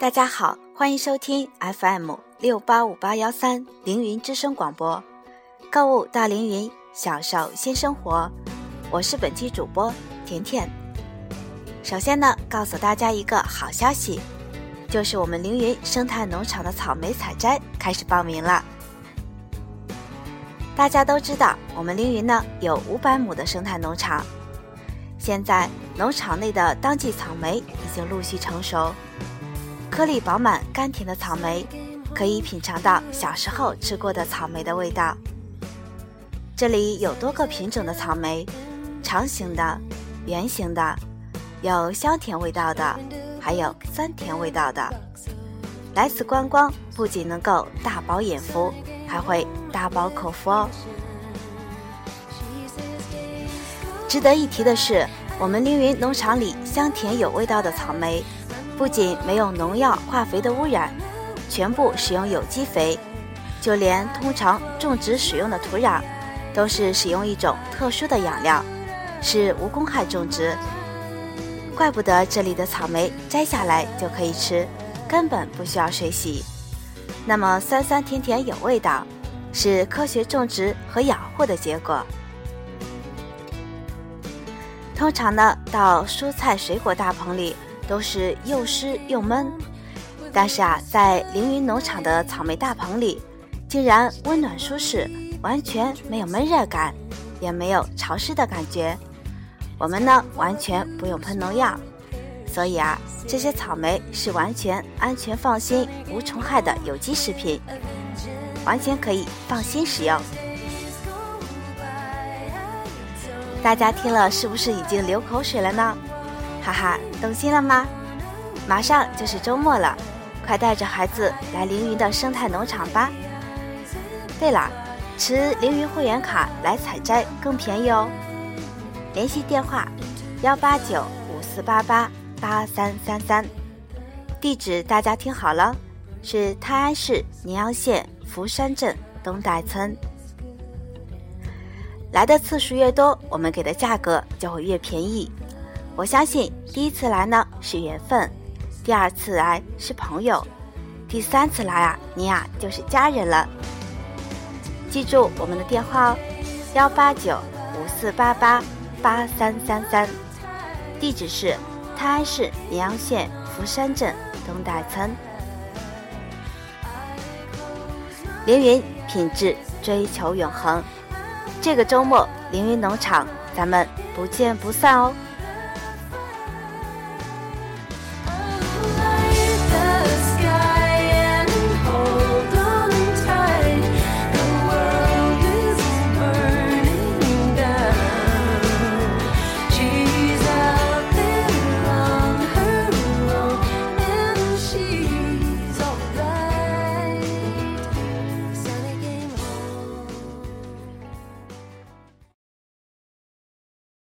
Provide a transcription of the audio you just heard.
大家好，欢迎收听 FM 六八五八幺三凌云之声广播，购物到凌云，享受新生活。我是本期主播甜甜。首先呢，告诉大家一个好消息，就是我们凌云生态农场的草莓采摘开始报名了。大家都知道，我们凌云呢有五百亩的生态农场，现在农场内的当季草莓已经陆续成熟。颗粒饱满、甘甜的草莓，可以品尝到小时候吃过的草莓的味道。这里有多个品种的草莓，长形的、圆形的，有香甜味道的，还有酸甜味道的。来此观光，不仅能够大饱眼福，还会大饱口福哦。值得一提的是，我们凌云农场里香甜有味道的草莓。不仅没有农药、化肥的污染，全部使用有机肥，就连通常种植使用的土壤，都是使用一种特殊的养料，是无公害种植。怪不得这里的草莓摘下来就可以吃，根本不需要水洗。那么酸酸甜甜有味道，是科学种植和养护的结果。通常呢，到蔬菜水果大棚里。都是又湿又闷，但是啊，在凌云农场的草莓大棚里，竟然温暖舒适，完全没有闷热感，也没有潮湿的感觉。我们呢，完全不用喷农药，所以啊，这些草莓是完全安全、放心、无虫害的有机食品，完全可以放心食用。大家听了是不是已经流口水了呢？哈哈，动心了吗？马上就是周末了，快带着孩子来凌云的生态农场吧。对了，持凌云会员卡来采摘更便宜哦。联系电话：幺八九五四八八八三三三。地址大家听好了，是泰安市宁阳县福山镇东代村。来的次数越多，我们给的价格就会越便宜。我相信第一次来呢是缘分，第二次来是朋友，第三次来啊，你呀就是家人了。记住我们的电话哦，幺八九五四八八八三三三，地址是泰安市宁阳县福山镇东代村。凌云品质追求永恒，这个周末凌云农场咱们不见不散哦。